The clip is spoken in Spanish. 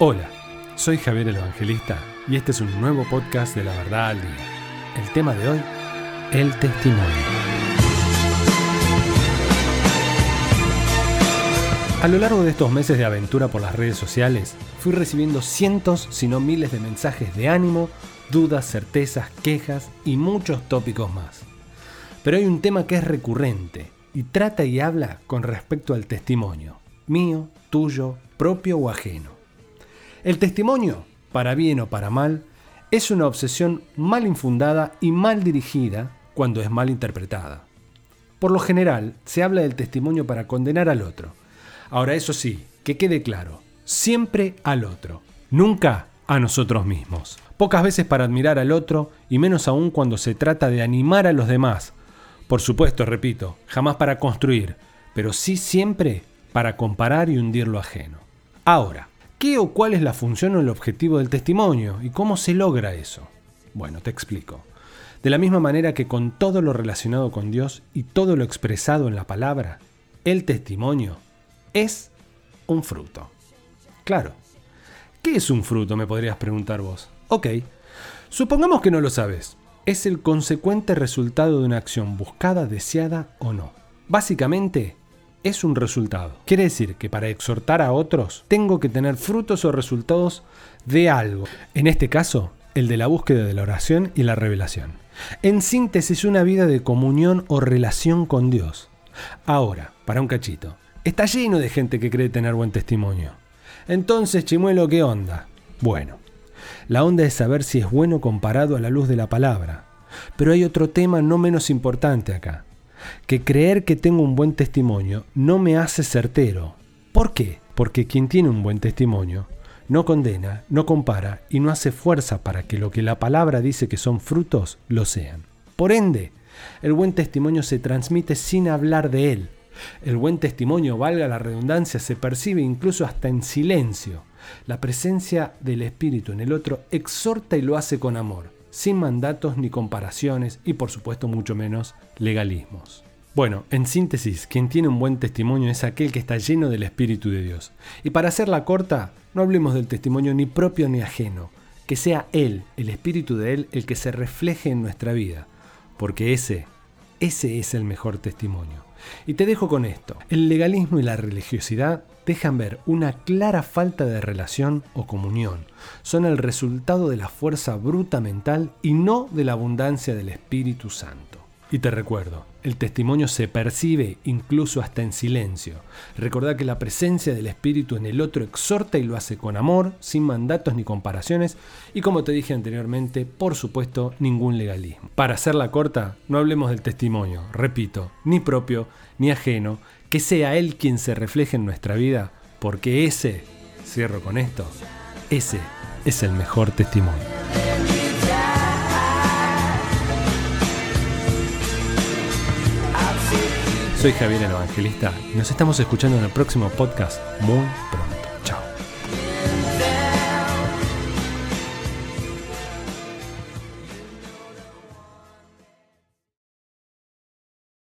Hola, soy Javier el Evangelista y este es un nuevo podcast de la verdad al día. El tema de hoy, el testimonio. A lo largo de estos meses de aventura por las redes sociales, fui recibiendo cientos, si no miles de mensajes de ánimo, dudas, certezas, quejas y muchos tópicos más. Pero hay un tema que es recurrente y trata y habla con respecto al testimonio, mío, tuyo, propio o ajeno. El testimonio, para bien o para mal, es una obsesión mal infundada y mal dirigida cuando es mal interpretada. Por lo general, se habla del testimonio para condenar al otro. Ahora, eso sí, que quede claro, siempre al otro, nunca a nosotros mismos. Pocas veces para admirar al otro y menos aún cuando se trata de animar a los demás. Por supuesto, repito, jamás para construir, pero sí siempre para comparar y hundir lo ajeno. Ahora, ¿Qué o cuál es la función o el objetivo del testimonio y cómo se logra eso? Bueno, te explico. De la misma manera que con todo lo relacionado con Dios y todo lo expresado en la palabra, el testimonio es un fruto. Claro. ¿Qué es un fruto? Me podrías preguntar vos. Ok. Supongamos que no lo sabes. Es el consecuente resultado de una acción buscada, deseada o no. Básicamente, es un resultado. Quiere decir que para exhortar a otros tengo que tener frutos o resultados de algo. En este caso, el de la búsqueda de la oración y la revelación. En síntesis, una vida de comunión o relación con Dios. Ahora, para un cachito, está lleno de gente que cree tener buen testimonio. Entonces, chimuelo, ¿qué onda? Bueno, la onda es saber si es bueno comparado a la luz de la palabra. Pero hay otro tema no menos importante acá que creer que tengo un buen testimonio no me hace certero. ¿Por qué? Porque quien tiene un buen testimonio no condena, no compara y no hace fuerza para que lo que la palabra dice que son frutos lo sean. Por ende, el buen testimonio se transmite sin hablar de él. El buen testimonio, valga la redundancia, se percibe incluso hasta en silencio. La presencia del Espíritu en el otro exhorta y lo hace con amor sin mandatos ni comparaciones y por supuesto mucho menos legalismos. Bueno, en síntesis, quien tiene un buen testimonio es aquel que está lleno del Espíritu de Dios. Y para hacerla corta, no hablemos del testimonio ni propio ni ajeno, que sea Él, el Espíritu de Él, el que se refleje en nuestra vida, porque ese, ese es el mejor testimonio. Y te dejo con esto. El legalismo y la religiosidad dejan ver una clara falta de relación o comunión. Son el resultado de la fuerza bruta mental y no de la abundancia del Espíritu Santo. Y te recuerdo, el testimonio se percibe incluso hasta en silencio. Recordá que la presencia del Espíritu en el otro exhorta y lo hace con amor, sin mandatos ni comparaciones, y como te dije anteriormente, por supuesto, ningún legalismo. Para hacerla corta, no hablemos del testimonio, repito, ni propio ni ajeno, que sea Él quien se refleje en nuestra vida, porque ese, cierro con esto, ese es el mejor testimonio. Soy Javier el Evangelista y nos estamos escuchando en el próximo podcast muy pronto.